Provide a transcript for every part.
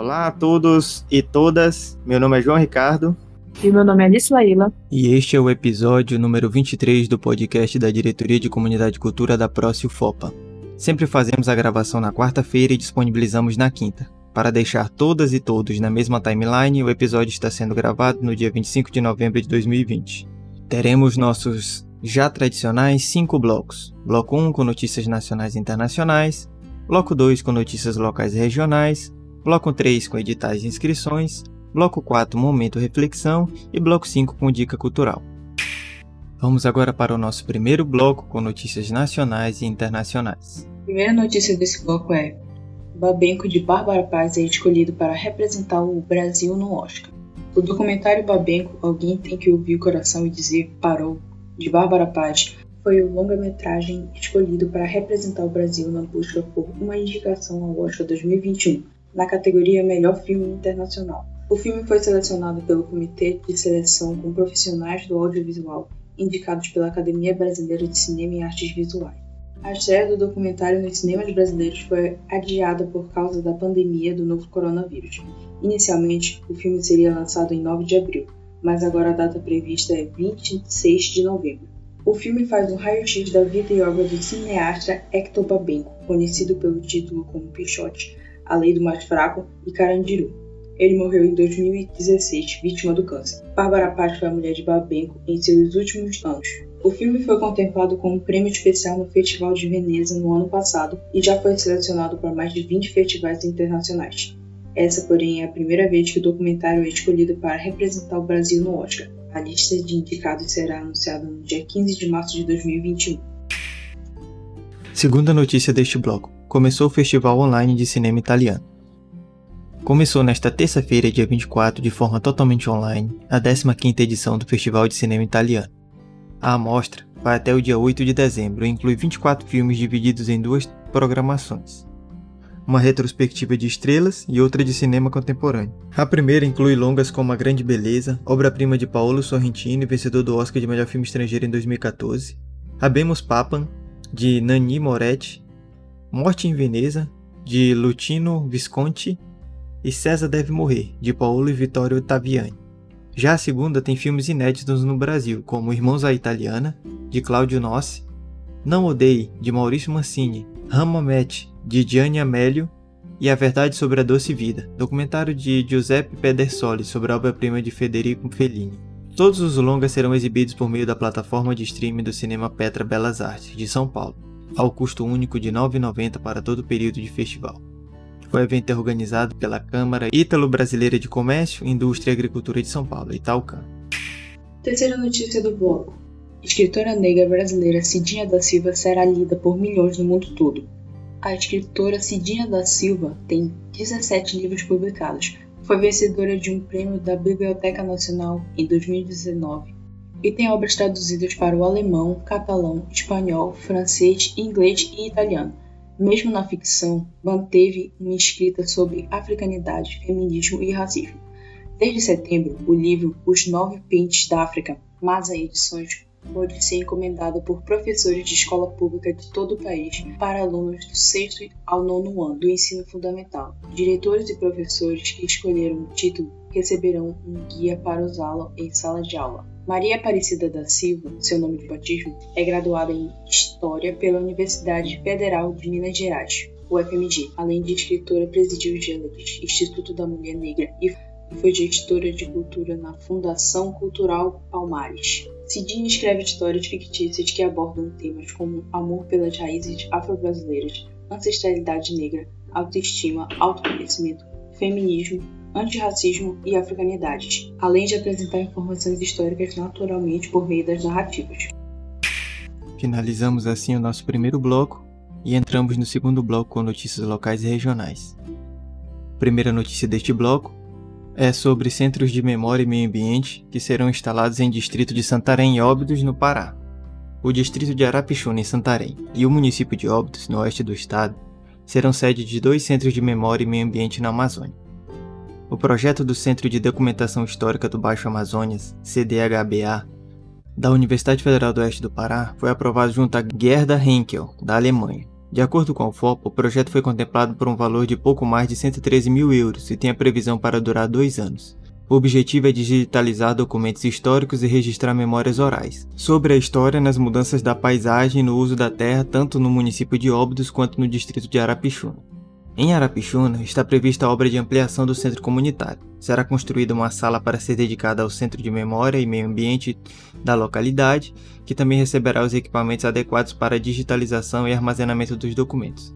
Olá a todos e todas, meu nome é João Ricardo. E meu nome é Alice Laíla. E este é o episódio número 23 do podcast da Diretoria de Comunidade e Cultura da Prócio FOPA. Sempre fazemos a gravação na quarta-feira e disponibilizamos na quinta. Para deixar todas e todos na mesma timeline, o episódio está sendo gravado no dia 25 de novembro de 2020. Teremos nossos já tradicionais cinco blocos. Bloco 1 com notícias nacionais e internacionais, Bloco 2 com notícias locais e regionais, Bloco 3 com editais e inscrições, Bloco 4 Momento Reflexão e Bloco 5 com Dica Cultural. Vamos agora para o nosso primeiro bloco com notícias nacionais e internacionais. A primeira notícia desse bloco é: Babenco de Bárbara Paz é escolhido para representar o Brasil no Oscar. O documentário Babenco, Alguém Tem Que Ouvir o Coração e Dizer Parou, de Bárbara Paz, foi o longa-metragem escolhido para representar o Brasil na busca por uma indicação ao Oscar 2021, na categoria Melhor Filme Internacional. O filme foi selecionado pelo Comitê de Seleção com profissionais do audiovisual, indicados pela Academia Brasileira de Cinema e Artes Visuais. A estreia do documentário nos cinemas brasileiros foi adiada por causa da pandemia do novo coronavírus. Inicialmente, o filme seria lançado em 9 de abril, mas agora a data prevista é 26 de novembro. O filme faz um raio-x da vida e obra do cineasta Hector Babenco, conhecido pelo título como Pichote, A Lei do Mais Fraco e Carandiru. Ele morreu em 2016, vítima do câncer. Bárbara Paz foi a mulher de Babenco em seus últimos anos. O filme foi contemplado como prêmio especial no Festival de Veneza no ano passado e já foi selecionado para mais de 20 festivais internacionais. Essa, porém, é a primeira vez que o documentário é escolhido para representar o Brasil no Oscar. A lista de indicados será anunciada no dia 15 de março de 2021. Segunda notícia deste bloco: começou o Festival Online de Cinema Italiano. Começou nesta terça-feira, dia 24, de forma totalmente online, a 15ª edição do Festival de Cinema Italiano. A amostra vai até o dia 8 de dezembro e inclui 24 filmes divididos em duas programações uma retrospectiva de estrelas e outra de cinema contemporâneo. A primeira inclui longas como A Grande Beleza, obra-prima de Paolo Sorrentino e vencedor do Oscar de Melhor Filme Estrangeiro em 2014, Abemos Papan, de Nani Moretti, Morte em Veneza, de Lutino Visconti e César Deve Morrer, de Paolo e Vittorio Ottaviani. Já a segunda tem filmes inéditos no Brasil, como Irmãos à Italiana, de Claudio Nossi, Não Odeie, de Maurício Mancini, Ramamete, de Gianni Amelio, e A Verdade sobre a Doce Vida, documentário de Giuseppe Pedersoli sobre a obra-prima de Federico Fellini. Todos os longas serão exibidos por meio da plataforma de streaming do Cinema Petra Belas Artes, de São Paulo, ao custo único de R$ 9,90 para todo o período de festival. O evento é organizado pela Câmara Ítalo-Brasileira de Comércio, Indústria e Agricultura de São Paulo, Itaúcan. Terceira notícia do bloco. Escritora negra brasileira Cidinha da Silva será lida por milhões no mundo todo. A escritora Cidinha da Silva tem 17 livros publicados. Foi vencedora de um prêmio da Biblioteca Nacional em 2019 e tem obras traduzidas para o alemão, catalão, espanhol, francês, inglês e italiano. Mesmo na ficção, manteve uma escrita sobre africanidade, feminismo e racismo. Desde setembro, o livro Os Nove Pentes da África, Masa Edições, pode ser encomendada por professores de escola pública de todo o país para alunos do sexto ao nono ano do ensino fundamental. Diretores e professores que escolheram o título receberão um guia para usá-lo em sala de aula. Maria Aparecida da Silva, seu nome de batismo, é graduada em História pela Universidade Federal de Minas Gerais, UFMG, além de escritora presidiu o Gênesis, Instituto da Mulher Negra e foi gestora de cultura na Fundação Cultural Palmares. Cidinha escreve histórias fictícias que abordam temas como amor pelas raízes afro-brasileiras, ancestralidade negra, autoestima, autoconhecimento, feminismo, antirracismo e africanidades, além de apresentar informações históricas naturalmente por meio das narrativas. Finalizamos assim o nosso primeiro bloco e entramos no segundo bloco com notícias locais e regionais. Primeira notícia deste bloco é sobre centros de memória e meio ambiente que serão instalados em distrito de Santarém e Óbidos, no Pará. O distrito de Arapixuna, em Santarém, e o município de Óbidos, no oeste do estado, serão sede de dois centros de memória e meio ambiente na Amazônia. O projeto do Centro de Documentação Histórica do Baixo Amazonas, CDHBA, da Universidade Federal do Oeste do Pará, foi aprovado junto a Gerda Henkel, da Alemanha, De acordo com a UFOP, o projeto foi contemplado por um valor de pouco mais de 113 mil euros e tem a previsão para durar dois anos. O objetivo é digitalizar documentos históricos e registrar memórias orais sobre a história nas mudanças da paisagem e no uso da terra tanto no município de Óbidos quanto no distrito de Arapixuna. Em Arapixuna está prevista a obra de ampliação do centro comunitário. Será construída uma sala para ser dedicada ao centro de memória e meio ambiente da localidade, que também receberá os equipamentos adequados para a digitalização e armazenamento dos documentos.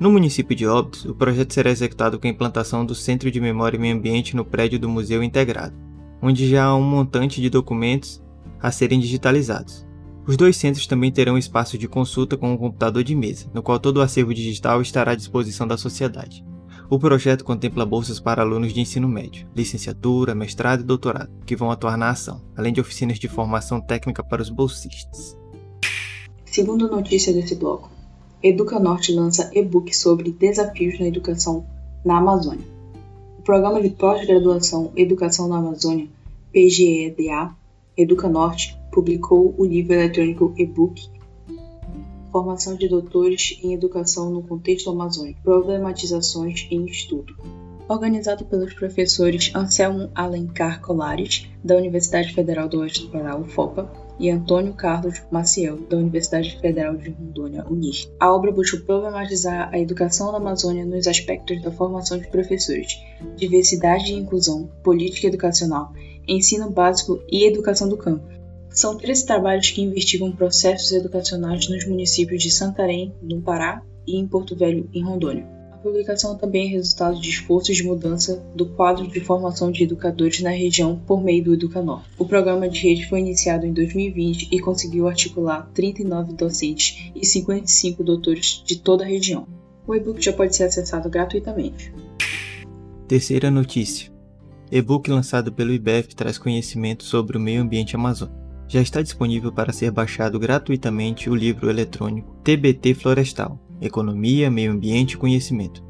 No município de Óbidos, o projeto será executado com a implantação do Centro de Memória e Meio Ambiente no prédio do Museu Integrado, onde já há um montante de documentos a serem digitalizados. Os dois centros também terão espaço de consulta com um computador de mesa, no qual todo o acervo digital estará à disposição da sociedade. O projeto contempla bolsas para alunos de ensino médio, licenciatura, mestrado e doutorado, que vão atuar na ação, além de oficinas de formação técnica para os bolsistas. Segundo notícia desse bloco, Educa Norte lança e-book sobre desafios na educação na Amazônia. O programa de pós-graduação Educação na Amazônia, PGEDA, Educa Norte, publicou o livro eletrônico e-book Formação de Doutores em Educação no Contexto Amazônico Problematizações em Estudo. Organizado pelos professores Anselmo Alencar Colares, da Universidade Federal do Oeste do Pará, UFOPA, e Antônio Carlos Maciel, da Universidade Federal de Rondônia, UNIR. A obra busca problematizar a educação na Amazônia nos aspectos da formação de professores, diversidade e inclusão, política educacional, ensino básico e educação do campo, são três trabalhos que investigam processos educacionais nos municípios de Santarém, no Pará, e em Porto Velho, em Rondônia. A publicação também é resultado de esforços de mudança do quadro de formação de educadores na região por meio do Educanor. O programa de rede foi iniciado em 2020 e conseguiu articular 39 docentes e 55 doutores de toda a região. O e-book já pode ser acessado gratuitamente. Terceira notícia. E-book lançado pelo IBEF traz conhecimento sobre o meio ambiente amazônico já está disponível para ser baixado gratuitamente o livro eletrônico TBT Florestal Economia, Meio Ambiente e Conhecimento,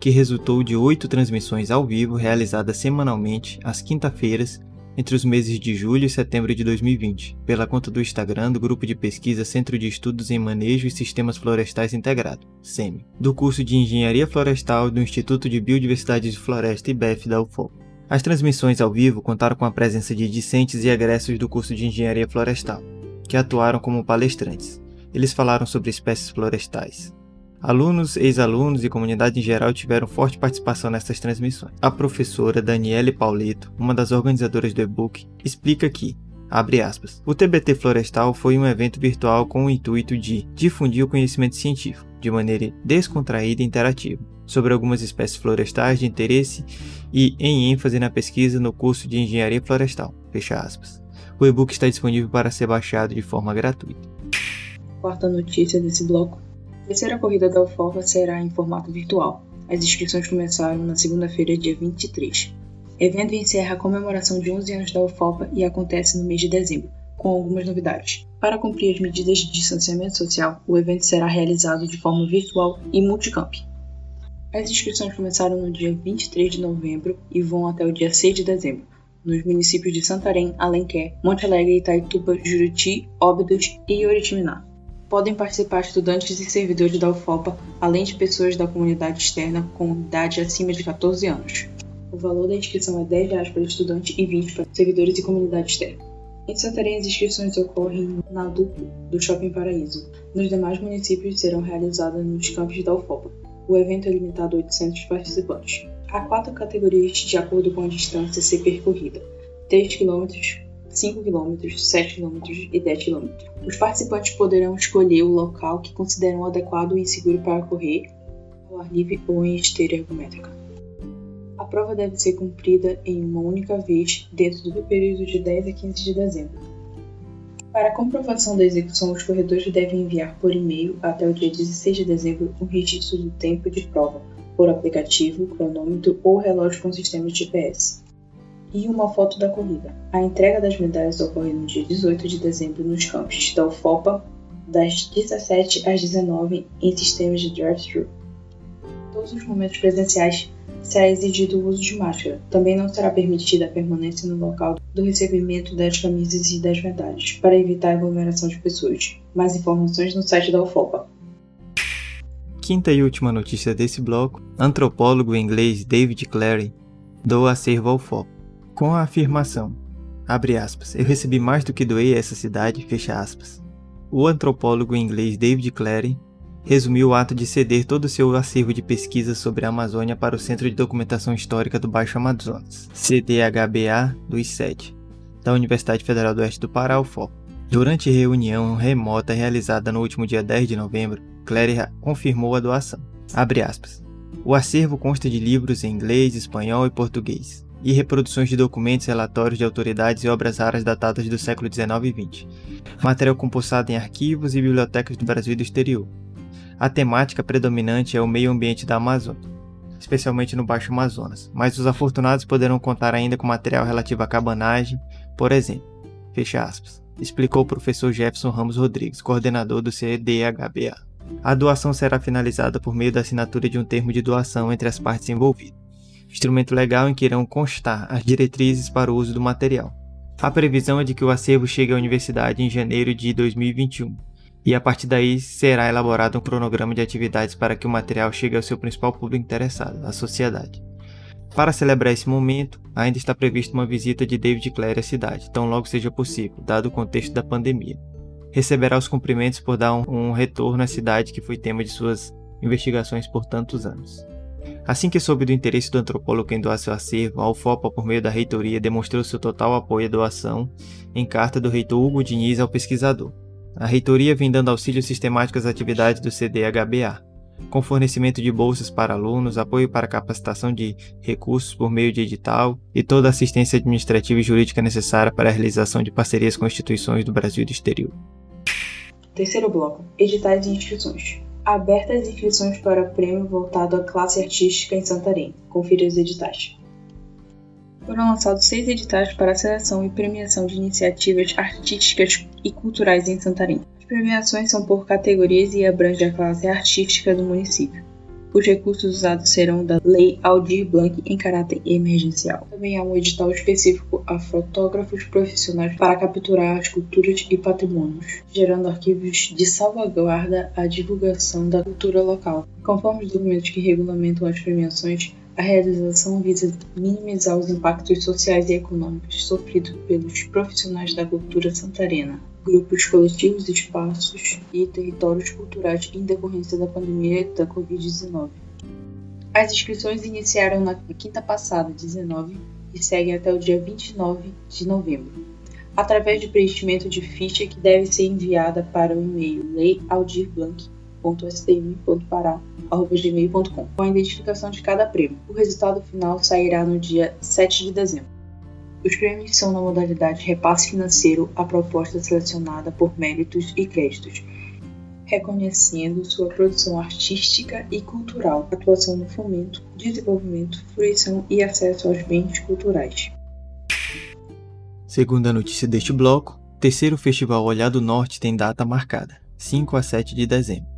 que resultou de oito transmissões ao vivo realizadas semanalmente às quinta-feiras entre os meses de julho e setembro de 2020, pela conta do Instagram do Grupo de Pesquisa Centro de Estudos em Manejo e Sistemas Florestais Integrado, SEMI, do curso de Engenharia Florestal do Instituto de Biodiversidade de Floresta IBEF da UFOP. As transmissões ao vivo contaram com a presença de discentes e egressos do curso de Engenharia Florestal, que atuaram como palestrantes. Eles falaram sobre espécies florestais. Alunos, ex-alunos e comunidade em geral tiveram forte participação nessas transmissões. A professora Daniele Paulito, uma das organizadoras do e-book, explica que, aspas, o TBT Florestal foi um evento virtual com o intuito de difundir o conhecimento científico, de maneira descontraída e interativa, sobre algumas espécies florestais de interesse e em ênfase na pesquisa no curso de Engenharia Florestal. Fecha aspas. O e-book está disponível para ser baixado de forma gratuita. Quarta notícia desse bloco. A terceira corrida da UFOFA será em formato virtual. As inscrições começaram na segunda-feira, dia 23. O evento encerra a comemoração de 11 anos da UFOPA e acontece no mês de dezembro, com algumas novidades. Para cumprir as medidas de distanciamento social, o evento será realizado de forma virtual e multicamp. As inscrições começaram no dia 23 de novembro e vão até o dia 6 de dezembro, nos municípios de Santarém, Alenquer, Monte Alegre, Itaituba, Juruti, Óbidos e Oritiminá. Podem participar estudantes e servidores da UFOPA, além de pessoas da comunidade externa com idade acima de 14 anos. O valor da inscrição é R$ 10 para estudante e R$ 20 para servidores e comunidade externa. Em Santarém, as inscrições ocorrem na dupla do Shopping Paraíso. Nos demais municípios serão realizadas nos campos da UFOPA. O evento é limitado a 800 participantes. Há quatro categorias de acordo com a distância a ser percorrida: 3 km, 5 km, 7 km e 10 km. Os participantes poderão escolher o local que consideram adequado e seguro para correr, ao ar livre ou em esteira ergométrica. A prova deve ser cumprida em uma única vez dentro do período de 10 a 15 de dezembro. Para comprovação da execução, os corredores devem enviar por e-mail até o dia 16 de dezembro um registro do tempo de prova, por aplicativo, cronômetro ou relógio com sistema de GPS, e uma foto da corrida. A entrega das medalhas ocorre no dia 18 de dezembro nos campos da UFOPA, das 17 às 19 em sistemas de drive-thru. Todos os momentos presenciais será exigido o uso de máscara. Também não será permitida a permanência no local do recebimento das camisas e das medalhas, para evitar a aglomeração de pessoas. Mais informações no site da UFOPA. Quinta e última notícia desse bloco: antropólogo inglês David Clary doa acervo ao foco, com a afirmação: abre aspas, eu recebi mais do que doei a essa cidade, fecha aspas. O antropólogo inglês David Clary resumiu o ato de ceder todo o seu acervo de pesquisa sobre a Amazônia para o Centro de Documentação Histórica do Baixo Amazonas, CDHBA do ICED, da Universidade Federal do Oeste do Pará, UFOP. Durante reunião remota realizada no último dia 10 de novembro, Clary confirmou a doação. O acervo consta de livros em inglês, espanhol e português, e reproduções de documentos, relatórios de autoridades e obras raras datadas do século XIX e XX. Material compostado em arquivos e bibliotecas do Brasil e do exterior, a temática predominante é o meio ambiente da Amazônia, especialmente no Baixo Amazonas, mas os afortunados poderão contar ainda com material relativo à cabanagem, por exemplo. Fecha aspas. Explicou o professor Jefferson Ramos Rodrigues, coordenador do CDHBA. A doação será finalizada por meio da assinatura de um termo de doação entre as partes envolvidas, instrumento legal em que irão constar as diretrizes para o uso do material. A previsão é de que o acervo chegue à universidade em janeiro de 2021 e a partir daí será elaborado um cronograma de atividades para que o material chegue ao seu principal público interessado, a sociedade. Para celebrar esse momento, ainda está prevista uma visita de David Clare à cidade, tão logo seja possível, dado o contexto da pandemia. Receberá os cumprimentos por dar um, um retorno à cidade que foi tema de suas investigações por tantos anos. Assim que soube do interesse do antropólogo em doar seu acervo, a UFOPA, por meio da reitoria, demonstrou seu total apoio à doação em carta do reitor Hugo Diniz ao pesquisador. A reitoria vem dando auxílio sistemático às atividades do CDHBA, com fornecimento de bolsas para alunos, apoio para capacitação de recursos por meio de edital e toda a assistência administrativa e jurídica necessária para a realização de parcerias com instituições do Brasil e do exterior. Terceiro bloco: Editais e inscrições. Abertas inscrições para prêmio voltado à classe artística em Santarém. Confira os editais foram lançados seis editais para a seleção e premiação de iniciativas artísticas e culturais em Santarém. As premiações são por categorias e abrangem a classe artística do município. Os recursos usados serão da Lei Aldir Blanc em caráter emergencial. Também há um edital específico a fotógrafos profissionais para capturar as culturas e patrimônios, gerando arquivos de salvaguarda à divulgação da cultura local. Conforme os documentos que regulamentam as premiações, a realização visa minimizar os impactos sociais e econômicos sofridos pelos profissionais da cultura santarena, grupos coletivos, espaços e territórios culturais em decorrência da pandemia da Covid-19. As inscrições iniciaram na quinta passada, 19, e seguem até o dia 29 de novembro, através de preenchimento de ficha que deve ser enviada para o e-mail leialdirblanc www.sdm.pará.gmail.com com a identificação de cada prêmio. O resultado final sairá no dia 7 de dezembro. Os prêmios são na modalidade repasse financeiro a proposta selecionada por méritos e créditos, reconhecendo sua produção artística e cultural, atuação no fomento, desenvolvimento, fruição e acesso aos bens culturais. Segundo a notícia deste bloco, terceiro Festival Olhar do Norte tem data marcada, 5 a 7 de dezembro.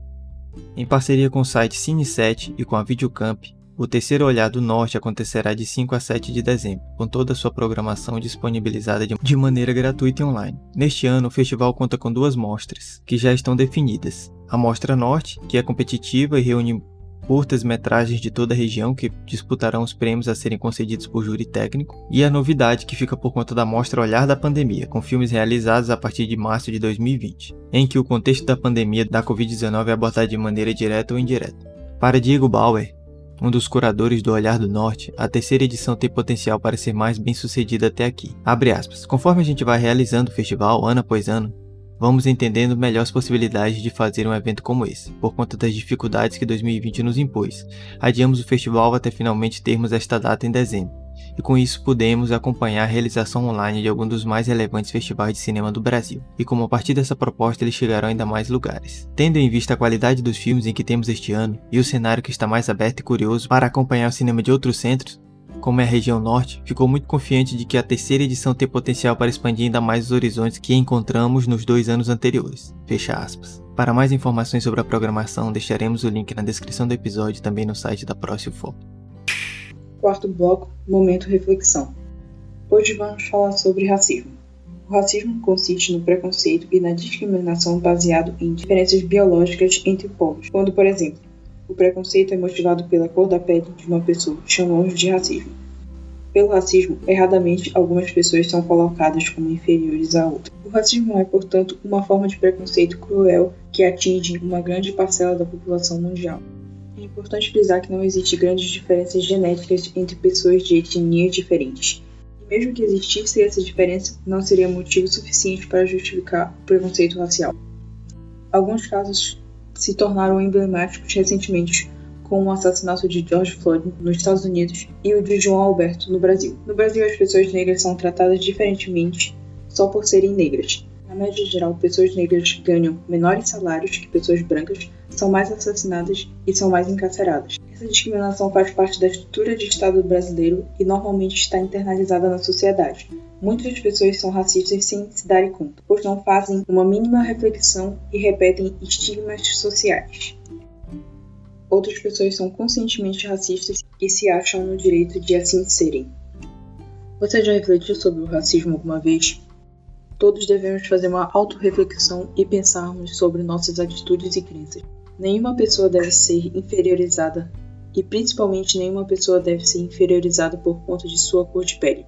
Em parceria com o site Cine7 e com a Videocamp, o terceiro Olhar do Norte acontecerá de 5 a 7 de dezembro, com toda a sua programação disponibilizada de maneira gratuita e online. Neste ano, o festival conta com duas mostras, que já estão definidas. A Mostra Norte, que é competitiva e reúne curtas-metragens de toda a região que disputarão os prêmios a serem concedidos por júri técnico, e a novidade que fica por conta da mostra Olhar da Pandemia, com filmes realizados a partir de março de 2020, em que o contexto da pandemia da Covid-19 é abordado de maneira direta ou indireta. Para Diego Bauer, um dos curadores do Olhar do Norte, a terceira edição tem potencial para ser mais bem sucedida até aqui. Abre aspas. Conforme a gente vai realizando o festival ano após ano, vamos entendendo melhor as possibilidades de fazer um evento como esse, por conta das dificuldades que 2020 nos impôs. Adiamos o festival até finalmente termos esta data em dezembro, e com isso pudemos acompanhar a realização online de alguns dos mais relevantes festivais de cinema do Brasil, e como a partir dessa proposta eles chegarão ainda mais lugares. Tendo em vista a qualidade dos filmes em que temos este ano, e o cenário que está mais aberto e curioso para acompanhar o cinema de outros centros, como é a região norte, ficou muito confiante de que a terceira edição tem potencial para expandir ainda mais os horizontes que encontramos nos dois anos anteriores. Fecha aspas. Para mais informações sobre a programação, deixaremos o link na descrição do episódio e também no site da Próximo Quarto bloco, momento reflexão. Hoje vamos falar sobre racismo. O racismo consiste no preconceito e na discriminação baseado em diferenças biológicas entre povos, quando, por exemplo, O preconceito é motivado pela cor da pele de uma pessoa, chamamos de racismo. Pelo racismo, erradamente, algumas pessoas são colocadas como inferiores a outras. O racismo é, portanto, uma forma de preconceito cruel que atinge uma grande parcela da população mundial. É importante frisar que não existe grandes diferenças genéticas entre pessoas de etnias diferentes. E mesmo que existisse essa diferença, não seria motivo suficiente para justificar o preconceito racial. Alguns casos se tornaram emblemáticos recentemente, com o assassinato de George Floyd nos Estados Unidos e o de João Alberto no Brasil. No Brasil, as pessoas negras são tratadas diferentemente só por serem negras. Na média geral, pessoas negras ganham menores salários que pessoas brancas, são mais assassinadas e são mais encarceradas. Essa discriminação faz parte da estrutura de Estado brasileiro e normalmente está internalizada na sociedade. Muitas pessoas são racistas sem se darem conta, pois não fazem uma mínima reflexão e repetem estigmas sociais. Outras pessoas são conscientemente racistas e se acham no direito de assim serem. Você já refletiu sobre o racismo alguma vez? Todos devemos fazer uma autorreflexão e pensarmos sobre nossas atitudes e crenças. Nenhuma pessoa deve ser inferiorizada e principalmente nenhuma pessoa deve ser inferiorizada por conta de sua cor de pele.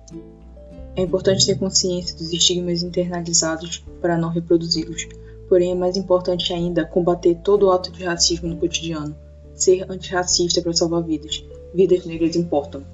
É importante ter consciência dos estigmas internalizados para não reproduzi-los, porém é mais importante ainda combater todo ato de racismo no cotidiano, ser antirracista para salvar vidas. Vidas negras importam.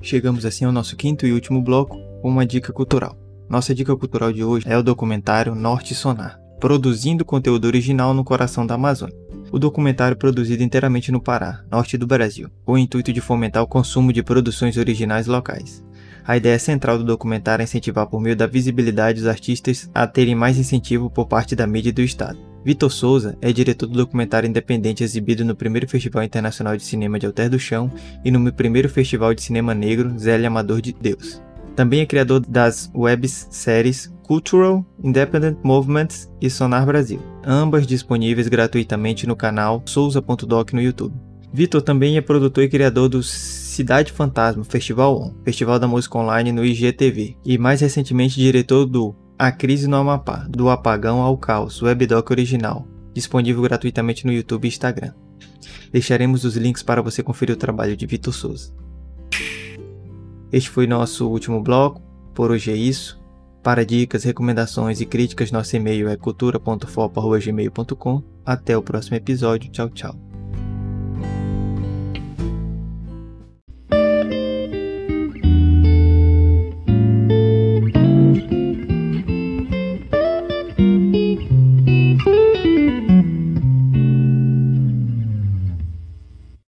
Chegamos assim ao nosso quinto e último bloco, uma dica cultural. Nossa dica cultural de hoje é o documentário Norte Sonar, produzindo conteúdo original no coração da Amazônia. O documentário produzido inteiramente no Pará, norte do Brasil, com o intuito de fomentar o consumo de produções originais locais. A ideia central do documentário é incentivar por meio da visibilidade os artistas a terem mais incentivo por parte da mídia e do Estado. Vitor Souza é diretor do documentário independente exibido no primeiro Festival Internacional de Cinema de Alter do Chão e no primeiro Festival de Cinema Negro Zélia Amador de Deus. Também é criador das webs séries Cultural Independent Movements e Sonar Brasil, ambas disponíveis gratuitamente no canal souza.doc no YouTube. Vitor também é produtor e criador do Cidade Fantasma Festival On, Festival da Música Online no IGTV, e mais recentemente diretor do A Crise no Amapá, do Apagão ao Caos, webdoc original, disponível gratuitamente no YouTube e Instagram. Deixaremos os links para você conferir o trabalho de Vitor Souza. Este foi nosso último bloco. Por hoje é isso. Para dicas, recomendações e críticas, nosso e-mail é cultura.fopo.gmail.com. Até o próximo episódio. Tchau, tchau.